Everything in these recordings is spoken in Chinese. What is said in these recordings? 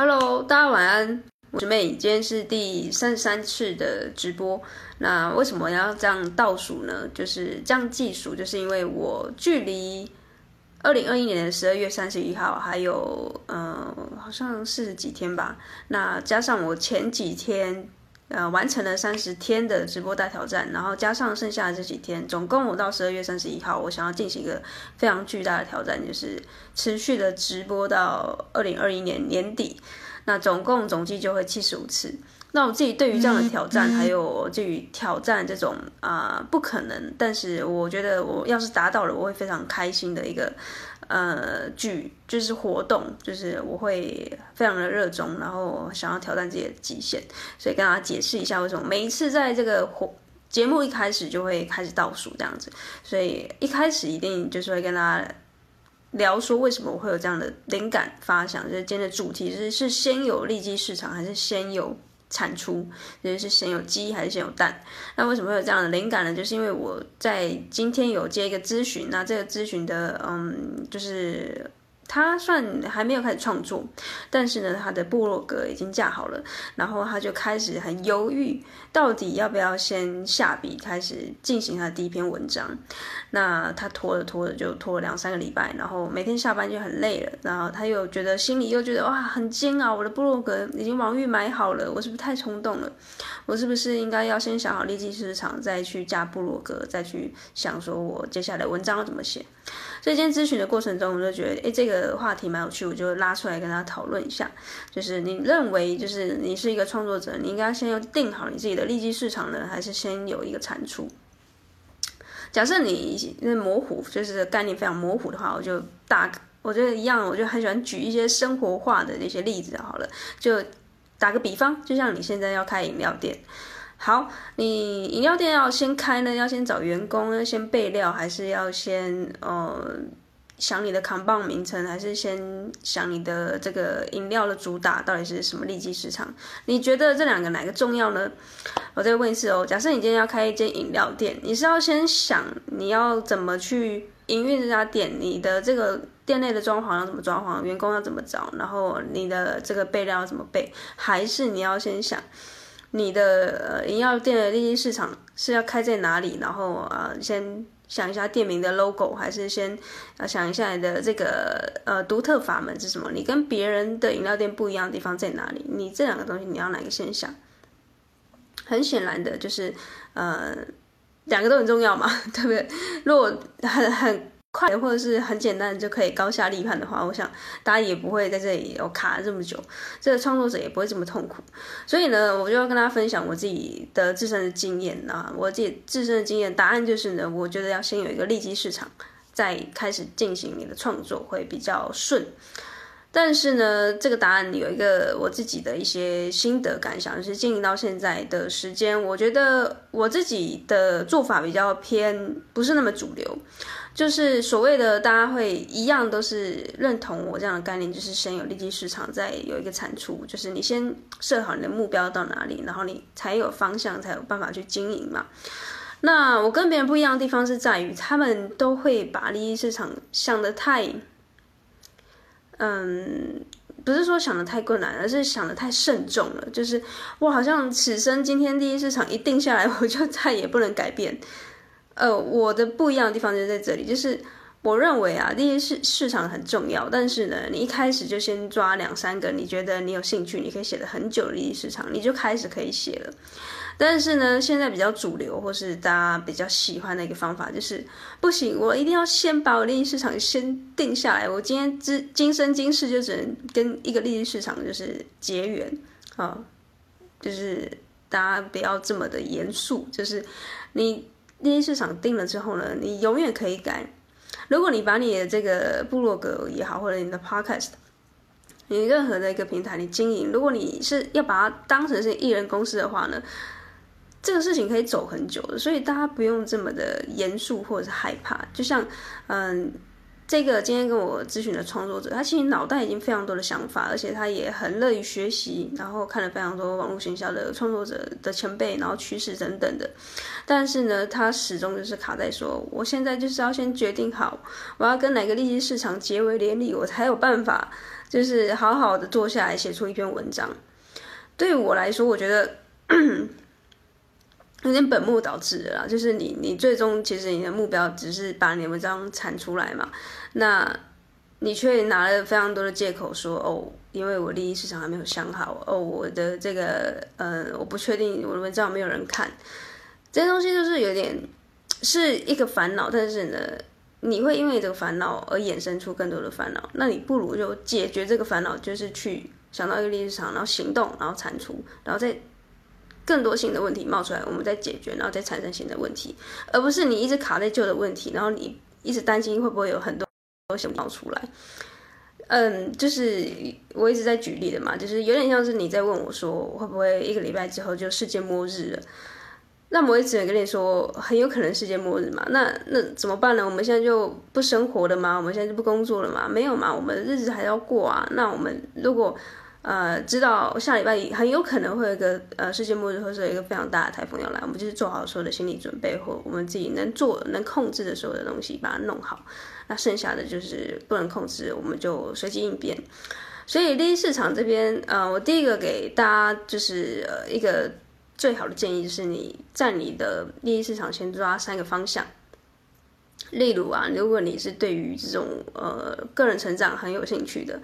Hello，大家晚安，我是妹今天是第三十三次的直播。那为什么要这样倒数呢？就是这样计数，就是因为我距离二零二一年的十二月三十一号还有嗯、呃，好像四十几天吧。那加上我前几天。呃，完成了三十天的直播大挑战，然后加上剩下的这几天，总共我到十二月三十一号，我想要进行一个非常巨大的挑战，就是持续的直播到二零二一年年底。那总共总计就会七十五次。那我自己对于这样的挑战，还有对于挑战这种啊、呃、不可能，但是我觉得我要是达到了，我会非常开心的一个。呃，剧就是活动，就是我会非常的热衷，然后想要挑战自己的极限，所以跟大家解释一下为什么每一次在这个活节目一开始就会开始倒数这样子，所以一开始一定就是会跟大家聊说为什么我会有这样的灵感发想，就是今天的主题是是先有利基市场还是先有。产出，也就是先有鸡还是先有蛋？那为什么会有这样的灵感呢？就是因为我在今天有接一个咨询，那这个咨询的，嗯，就是。他算还没有开始创作，但是呢，他的部落格已经架好了，然后他就开始很犹豫，到底要不要先下笔开始进行他的第一篇文章。那他拖着拖着就拖了两三个礼拜，然后每天下班就很累了，然后他又觉得心里又觉得哇很煎熬，我的部落格已经网域买好了，我是不是太冲动了？我是不是应该要先想好利基市场，再去架部落格，再去想说我接下来文章要怎么写？所以今天咨询的过程中，我就觉得，哎，这个话题蛮有趣，我就拉出来跟大家讨论一下。就是你认为，就是你是一个创作者，你应该先要定好你自己的利基市场呢，还是先有一个产出？假设你那模糊，就是概念非常模糊的话，我就打，我觉得一样，我就很喜欢举一些生活化的那些例子好了，就打个比方，就像你现在要开饮料店。好，你饮料店要先开呢，要先找员工，要先备料，还是要先呃想你的扛棒名称，还是先想你的这个饮料的主打到底是什么利基市场？你觉得这两个哪个重要呢？我再问一次哦，假设你今天要开一间饮料店，你是要先想你要怎么去营运这家店，你的这个店内的装潢要怎么装潢，员工要怎么找，然后你的这个备料要怎么备，还是你要先想？你的呃饮料店的利基市场是要开在哪里？然后啊、呃，先想一下店名的 logo，还是先啊想一下你的这个呃独特法门是什么？你跟别人的饮料店不一样的地方在哪里？你这两个东西你要哪个先想？很显然的就是呃两个都很重要嘛，对不对？如果很很。快或者是很简单就可以高下立判的话，我想大家也不会在这里有卡这么久，这个创作者也不会这么痛苦。所以呢，我就要跟大家分享我自己的自身的经验啊，我自己自身的经验，答案就是呢，我觉得要先有一个利基市场，再开始进行你的创作会比较顺。但是呢，这个答案有一个我自己的一些心得感想，就是经营到现在的时间，我觉得我自己的做法比较偏不是那么主流。就是所谓的大家会一样都是认同我这样的概念，就是先有利基市场，再有一个产出。就是你先设好你的目标到哪里，然后你才有方向，才有办法去经营嘛。那我跟别人不一样的地方是在于，他们都会把利益市场想得太，嗯，不是说想得太困难，而是想得太慎重了。就是我好像此生今天利益市场一定下来，我就再也不能改变。呃，我的不一样的地方就在这里，就是我认为啊，利基市市场很重要，但是呢，你一开始就先抓两三个，你觉得你有兴趣，你可以写的很久的利基市场，你就开始可以写了。但是呢，现在比较主流或是大家比较喜欢的一个方法，就是不行，我一定要先把我利益市场先定下来，我今天之今生今世就只能跟一个利益市场就是结缘啊，就是大家不要这么的严肃，就是你。第一市场定了之后呢，你永远可以改。如果你把你的这个部落格也好，或者你的 podcast，你任何的一个平台你经营，如果你是要把它当成是艺人公司的话呢，这个事情可以走很久的。所以大家不用这么的严肃或者是害怕。就像嗯，这个今天跟我咨询的创作者，他其实脑袋已经非常多的想法，而且他也很乐于学习，然后看了非常多网络行销的创作者的前辈，然后趋势等等的。但是呢，他始终就是卡在说，我现在就是要先决定好，我要跟哪个利基市场结为连理，我才有办法，就是好好的坐下来写出一篇文章。对我来说，我觉得。有点本末倒置了啦，就是你，你最终其实你的目标只是把你的文章产出来嘛，那你却拿了非常多的借口说，哦，因为我利益市场还没有想好，哦，我的这个，呃，我不确定我的文章有没有人看，这些东西就是有点是一个烦恼，但是呢，你会因为这个烦恼而衍生出更多的烦恼，那你不如就解决这个烦恼，就是去想到一个利益市场，然后行动，然后产出，然后再。更多新的问题冒出来，我们再解决，然后再产生新的问题，而不是你一直卡在旧的问题，然后你一直担心会不会有很多东西冒出来。嗯，就是我一直在举例的嘛，就是有点像是你在问我说，会不会一个礼拜之后就世界末日了？那我也只能跟你说，很有可能世界末日嘛。那那怎么办呢？我们现在就不生活了吗？我们现在就不工作了吗？没有嘛，我们日子还要过啊。那我们如果呃，知道下礼拜很有可能会有一个呃世界末日，或者一个非常大的台风要来，我们就是做好所有的心理准备，或我们自己能做、能控制的所有的东西，把它弄好。那剩下的就是不能控制，我们就随机应变。所以利益市场这边，呃，我第一个给大家就是呃一个最好的建议，就是你在你的利益市场先抓三个方向。例如啊，如果你是对于这种呃个人成长很有兴趣的。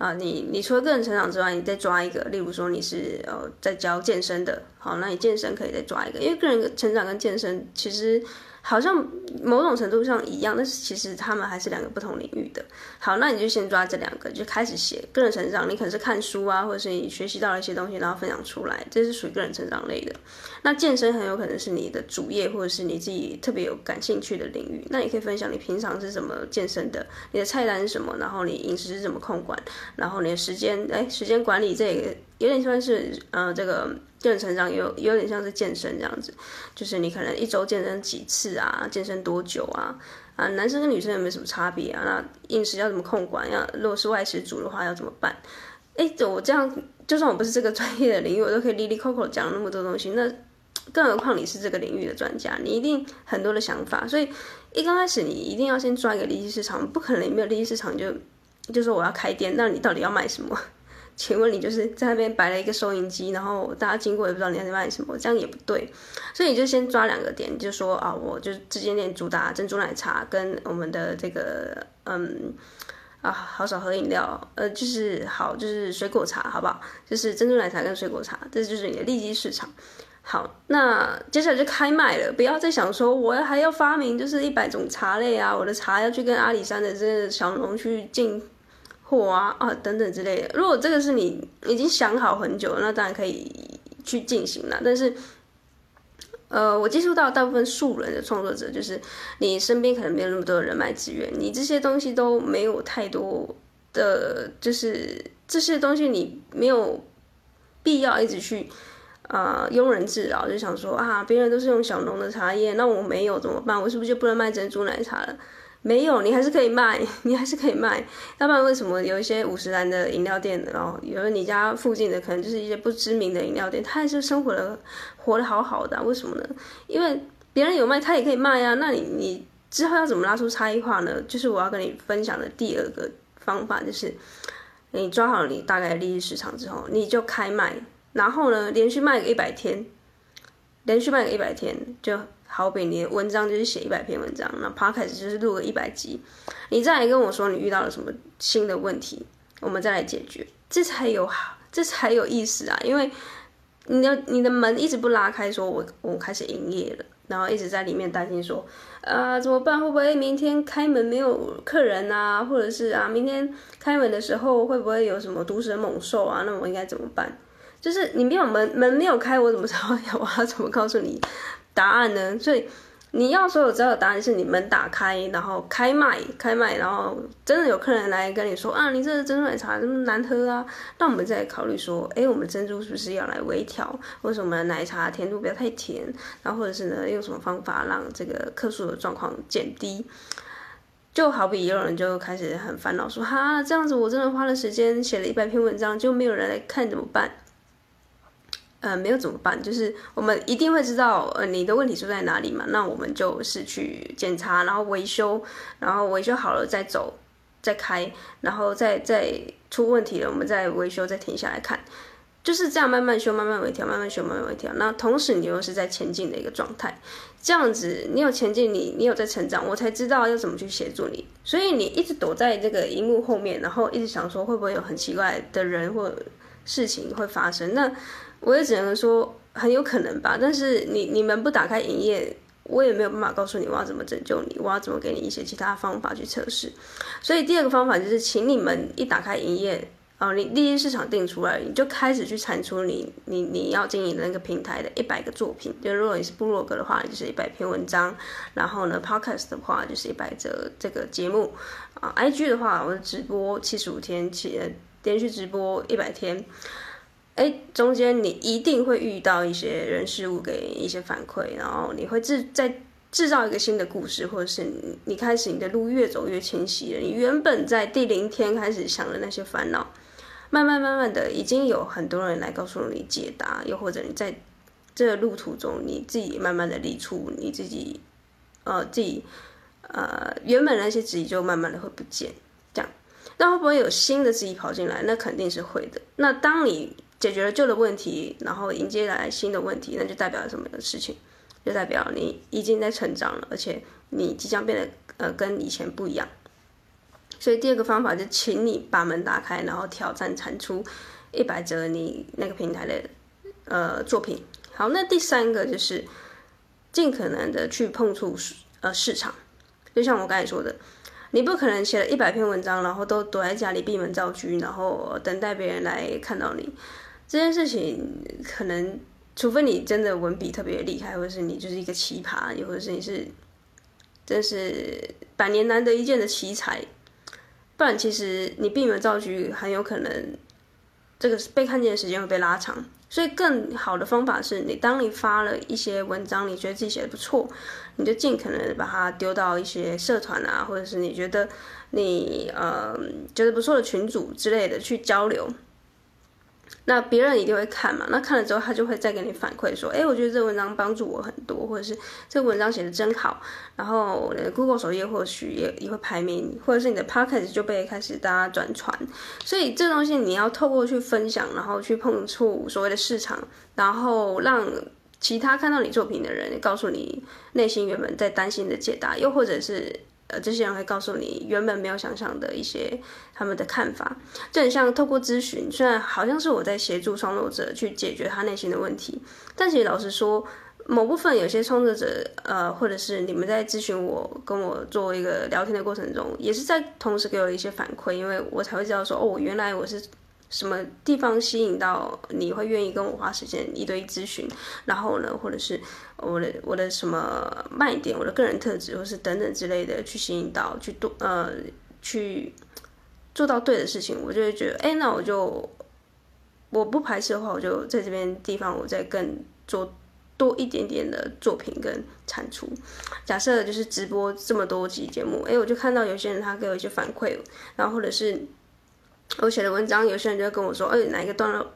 啊，你你除了个人成长之外，你再抓一个，例如说你是呃在教健身的，好，那你健身可以再抓一个，因为个人成长跟健身其实。好像某种程度上一样，但是其实他们还是两个不同领域的。好，那你就先抓这两个，就开始写个人成长。你可能是看书啊，或者是你学习到了一些东西，然后分享出来，这是属于个人成长类的。那健身很有可能是你的主业，或者是你自己特别有感兴趣的领域。那你可以分享你平常是怎么健身的，你的菜单是什么，然后你饮食是怎么控管，然后你的时间，哎，时间管理这个有点像是呃这个。个人成长有有点像是健身这样子，就是你可能一周健身几次啊，健身多久啊？啊，男生跟女生有没有什么差别啊？那饮食要怎么控管？要如果是外食族的话要怎么办？哎，我这样就算我不是这个专业的领域，我都可以哩哩扣扣讲那么多东西。那更何况你是这个领域的专家，你一定很多的想法。所以一刚开始你一定要先抓一个利益市场，不可能没有利益市场就就说我要开店，那你到底要卖什么？请问你就是在那边摆了一个收银机，然后大家经过也不知道你在卖什么，这样也不对。所以你就先抓两个点，就说啊，我就这间店主打珍珠奶茶，跟我们的这个嗯啊，好少喝饮料，呃，就是好就是水果茶，好不好？就是珍珠奶茶跟水果茶，这就是你的利基市场。好，那接下来就开卖了，不要再想说我还要发明就是一百种茶类啊，我的茶要去跟阿里山的这个小农去进。货啊啊等等之类的，如果这个是你已经想好很久，那当然可以去进行了。但是，呃，我接触到大部分素人的创作者，就是你身边可能没有那么多人脉资源，你这些东西都没有太多的，就是这些东西你没有必要一直去啊、呃、庸人自扰，就想说啊，别人都是用小农的茶叶，那我没有怎么办？我是不是就不能卖珍珠奶茶了？没有，你还是可以卖，你还是可以卖。要不然为什么有一些五十岚的饮料店，然后有的你家附近的可能就是一些不知名的饮料店，他还是生活的活得好好的？为什么呢？因为别人有卖，他也可以卖啊。那你你之后要怎么拉出差异化呢？就是我要跟你分享的第二个方法，就是你抓好你大概的利益市场之后，你就开卖，然后呢连续卖个一百天，连续卖个一百天就。好比你的文章就是写一百篇文章，那 podcast 就是录个一百集，你再来跟我说你遇到了什么新的问题，我们再来解决，这才有好，这才有意思啊！因为你的你的门一直不拉开，说我我开始营业了，然后一直在里面担心说，啊怎么办？会不会明天开门没有客人啊？或者是啊明天开门的时候会不会有什么毒蛇猛兽啊？那我应该怎么办？就是你没有门门没有开，我怎么知道 我要怎么告诉你？答案呢？所以你要所有知道的答案是你门打开，然后开卖，开卖，然后真的有客人来跟你说啊，你这个珍珠奶茶这么难喝啊，那我们再考虑说，哎，我们珍珠是不是要来微调，或者我们奶茶甜度不要太甜，然后或者是呢，用什么方法让这个客诉的状况减低？就好比有人就开始很烦恼说，哈，这样子我真的花了时间写了一百篇文章，就没有人来看怎么办？呃，没有怎么办？就是我们一定会知道，呃，你的问题出在哪里嘛？那我们就是去检查，然后维修，然后维修好了再走，再开，然后再再出问题了，我们再维修，再停下来看，就是这样慢慢修，慢慢微调，慢慢修，慢慢微调。那同时你又是在前进的一个状态，这样子你有前进，你你有在成长，我才知道要怎么去协助你。所以你一直躲在这个荧幕后面，然后一直想说会不会有很奇怪的人或事情会发生？那。我也只能说很有可能吧，但是你你们不打开营业，我也没有办法告诉你我要怎么拯救你，我要怎么给你一些其他方法去测试。所以第二个方法就是，请你们一打开营业，哦，你第一市场定出来，你就开始去产出你你你要经营的那个平台的一百个作品。就如果你是部落格的话，就是一百篇文章；然后呢，Podcast 的话就是一百则这个节目啊，IG 的话，我直播七十五天起连续直播一百天。哎，中间你一定会遇到一些人事物给一些反馈，然后你会制再制造一个新的故事，或者是你开始你的路越走越清晰了。你原本在第零天开始想的那些烦恼，慢慢慢慢的已经有很多人来告诉你解答，又或者你在这个路途中你自己慢慢的理出你自己，呃，自己呃原本那些质疑就慢慢的会不见，这样，那会不会有新的质疑跑进来？那肯定是会的。那当你解决了旧的问题，然后迎接来新的问题，那就代表了什么的事情？就代表你已经在成长了，而且你即将变得呃跟以前不一样。所以第二个方法就请你把门打开，然后挑战产出一百则你那个平台的呃作品。好，那第三个就是尽可能的去碰触呃市场，就像我刚才说的，你不可能写了一百篇文章，然后都躲在家里闭门造车，然后等待别人来看到你。这件事情可能，除非你真的文笔特别厉害，或者是你就是一个奇葩，或者是你是，真是百年难得一见的奇才，不然其实你闭门造车很有可能，这个被看见的时间会被拉长。所以更好的方法是你当你发了一些文章，你觉得自己写的不错，你就尽可能把它丢到一些社团啊，或者是你觉得你呃觉得不错的群组之类的去交流。那别人一定会看嘛？那看了之后，他就会再给你反馈说：“哎，我觉得这个文章帮助我很多，或者是这个文章写的真好。”然后 Google 首页或许也也会排名，或者是你的 Podcast 就被开始大家转传。所以这东西你要透过去分享，然后去碰触所谓的市场，然后让其他看到你作品的人告诉你内心原本在担心的解答，又或者是。呃，这些人会告诉你原本没有想象的一些他们的看法，就很像透过咨询，虽然好像是我在协助创作者去解决他内心的问题，但其实老实说，某部分有些创作者，呃，或者是你们在咨询我，跟我做一个聊天的过程中，也是在同时给我一些反馈，因为我才会知道说，哦，原来我是。什么地方吸引到你会愿意跟我花时间一对一咨询？然后呢，或者是我的我的什么卖点，我的个人特质，或是等等之类的，去吸引到去多呃去做到对的事情，我就会觉得，哎，那我就我不排斥的话，我就在这边地方，我再更做多一点点的作品跟产出。假设就是直播这么多集节目，哎，我就看到有些人他给我一些反馈，然后或者是。我写的文章，有些人就会跟我说：“哎，哪一个段落，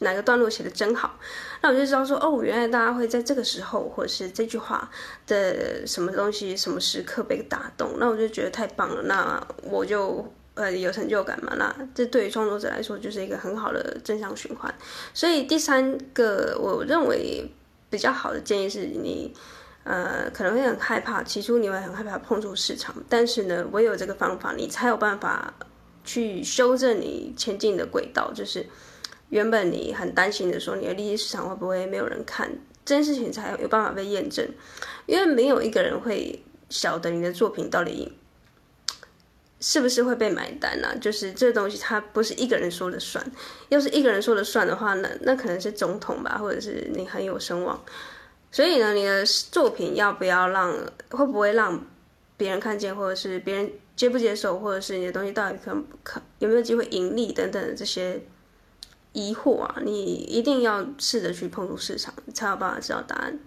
哪个段落写的真好。”那我就知道说：“哦，原来大家会在这个时候，或者是这句话的什么东西、什么时刻被打动。”那我就觉得太棒了，那我就呃有成就感嘛。那这对于创作者来说，就是一个很好的正向循环。所以第三个我认为比较好的建议是你，呃，可能会很害怕，起初你会很害怕碰触市场，但是呢，唯有这个方法，你才有办法。去修正你前进的轨道，就是原本你很担心的说，你的利益市场会不会没有人看，这件事情才有办法被验证，因为没有一个人会晓得你的作品到底是不是会被买单啊，就是这东西它不是一个人说了算，要是一个人说了算的话呢，那可能是总统吧，或者是你很有声望，所以呢，你的作品要不要让，会不会让别人看见，或者是别人。接不接受，或者是你的东西到底可可有没有机会盈利等等这些疑惑啊，你一定要试着去碰触市场，才有办法知道答案。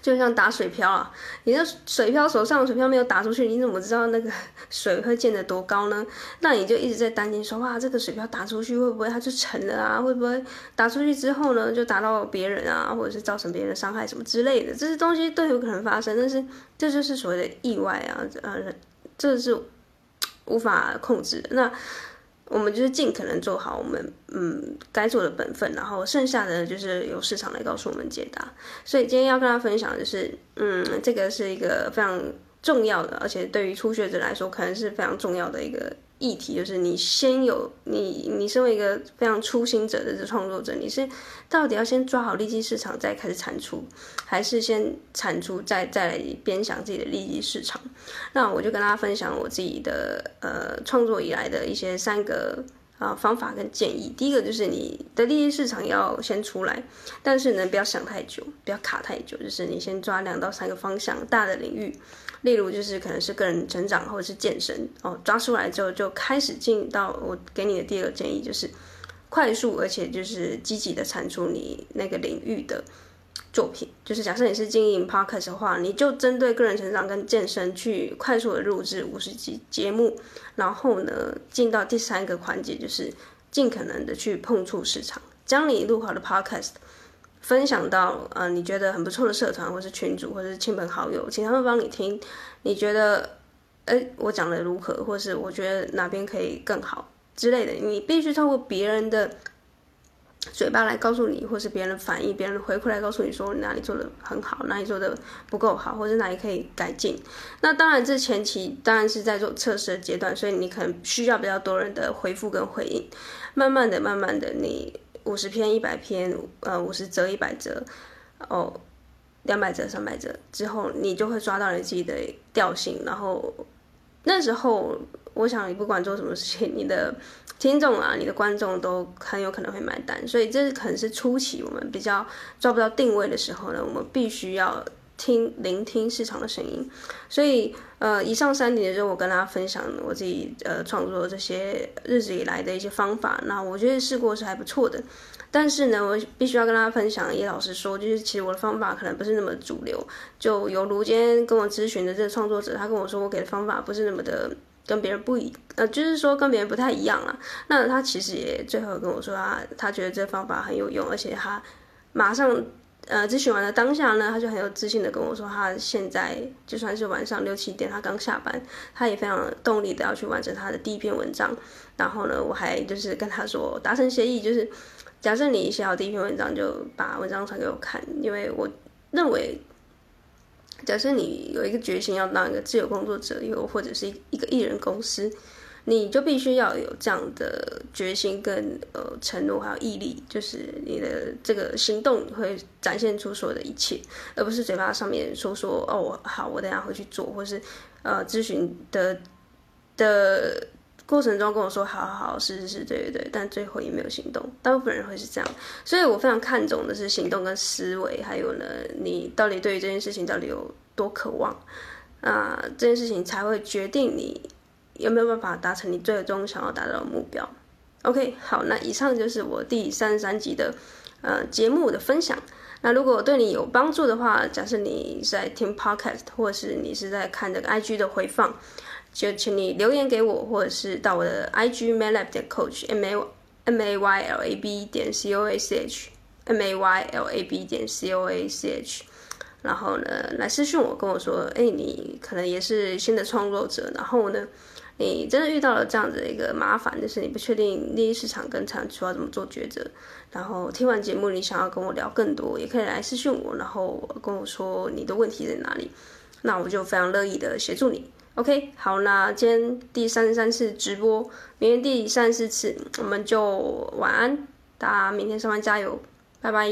就像打水漂啊，你的水漂手上的水漂没有打出去，你怎么知道那个水会溅得多高呢？那你就一直在担心说，哇，这个水漂打出去会不会它就沉了啊？会不会打出去之后呢，就打到别人啊，或者是造成别人的伤害什么之类的？这些东西都有可能发生，但是这就是所谓的意外啊，呃，这是无法控制的。那。我们就是尽可能做好我们嗯该做的本分，然后剩下的就是由市场来告诉我们解答。所以今天要跟大家分享的是，嗯，这个是一个非常重要的，而且对于初学者来说，可能是非常重要的一个。议题就是你先有你，你身为一个非常初心者的这创作者，你是到底要先抓好利基市场再开始产出，还是先产出再再来边想自己的利基市场？那我就跟大家分享我自己的呃创作以来的一些三个啊、方法跟建议。第一个就是你的利基市场要先出来，但是呢不要想太久，不要卡太久，就是你先抓两到三个方向大的领域。例如就是可能是个人成长或者是健身哦，抓出来之后就开始进到我给你的第二个建议，就是快速而且就是积极的产出你那个领域的作品。就是假设你是经营 podcast 的话，你就针对个人成长跟健身去快速的录制五十集节目，然后呢进到第三个环节，就是尽可能的去碰触市场，将你录好的 podcast。分享到呃你觉得很不错的社团，或是群组，或是亲朋好友，请他们帮你听。你觉得，哎，我讲的如何，或是我觉得哪边可以更好之类的，你必须透过别人的嘴巴来告诉你，或是别人反应、别人回馈来告诉你说哪里做的很好，哪里做的不够好，或者哪里可以改进。那当然，这前期当然是在做测试的阶段，所以你可能需要比较多人的回复跟回应。慢慢的、慢慢的，你。五十篇、一百篇，呃，五十则、一百则，哦，两百则、三百则之后，你就会抓到你自己的调性。然后那时候，我想你不管做什么事情，你的听众啊、你的观众都很有可能会买单。所以这可能是初期我们比较抓不到定位的时候呢，我们必须要。听聆听市场的声音，所以呃，以上三点就是我跟大家分享我自己呃创作这些日子以来的一些方法。那我觉得试过是还不错的，但是呢，我必须要跟大家分享，也老实说，就是其实我的方法可能不是那么主流。就犹如今天跟我咨询的这个创作者，他跟我说我给的方法不是那么的跟别人不一，呃，就是说跟别人不太一样啊。那他其实也最后跟我说他他觉得这方法很有用，而且他马上。呃，咨询完了当下呢，他就很有自信的跟我说，他现在就算是晚上六七点，他刚下班，他也非常动力的要去完成他的第一篇文章。然后呢，我还就是跟他说达成协议，就是假设你写好第一篇文章，就把文章传给我看，因为我认为，假设你有一个决心要当一个自由工作者，又或者是一个艺人公司。你就必须要有这样的决心跟呃承诺，还有毅力，就是你的这个行动会展现出所有的一切，而不是嘴巴上面说说哦好，我等下回去做，或是呃咨询的的过程中跟我说好好好，是是是，对对对，但最后也没有行动，大部分人会是这样，所以我非常看重的是行动跟思维，还有呢，你到底对于这件事情到底有多渴望啊，呃，这件事情才会决定你。有没有办法达成你最终想要达到的目标？OK，好，那以上就是我第三十三集的呃节目的分享。那如果对你有帮助的话，假设你在听 Podcast，或是你是在看这个 IG 的回放，就请你留言给我，或者是到我的 IG maylab 点 coach m a m a y l a b 点 c o a c h m a y l a b 点 c o a c h，然后呢来私信我，跟我说，哎，你可能也是新的创作者，然后呢。你真的遇到了这样子的一个麻烦，就是你不确定利基市场跟产出要怎么做抉择。然后听完节目，你想要跟我聊更多，也可以来私信我，然后跟我说你的问题在哪里，那我就非常乐意的协助你。OK，好，那今天第三十三次直播，明天第三十四次，我们就晚安，大家明天上班加油，拜拜。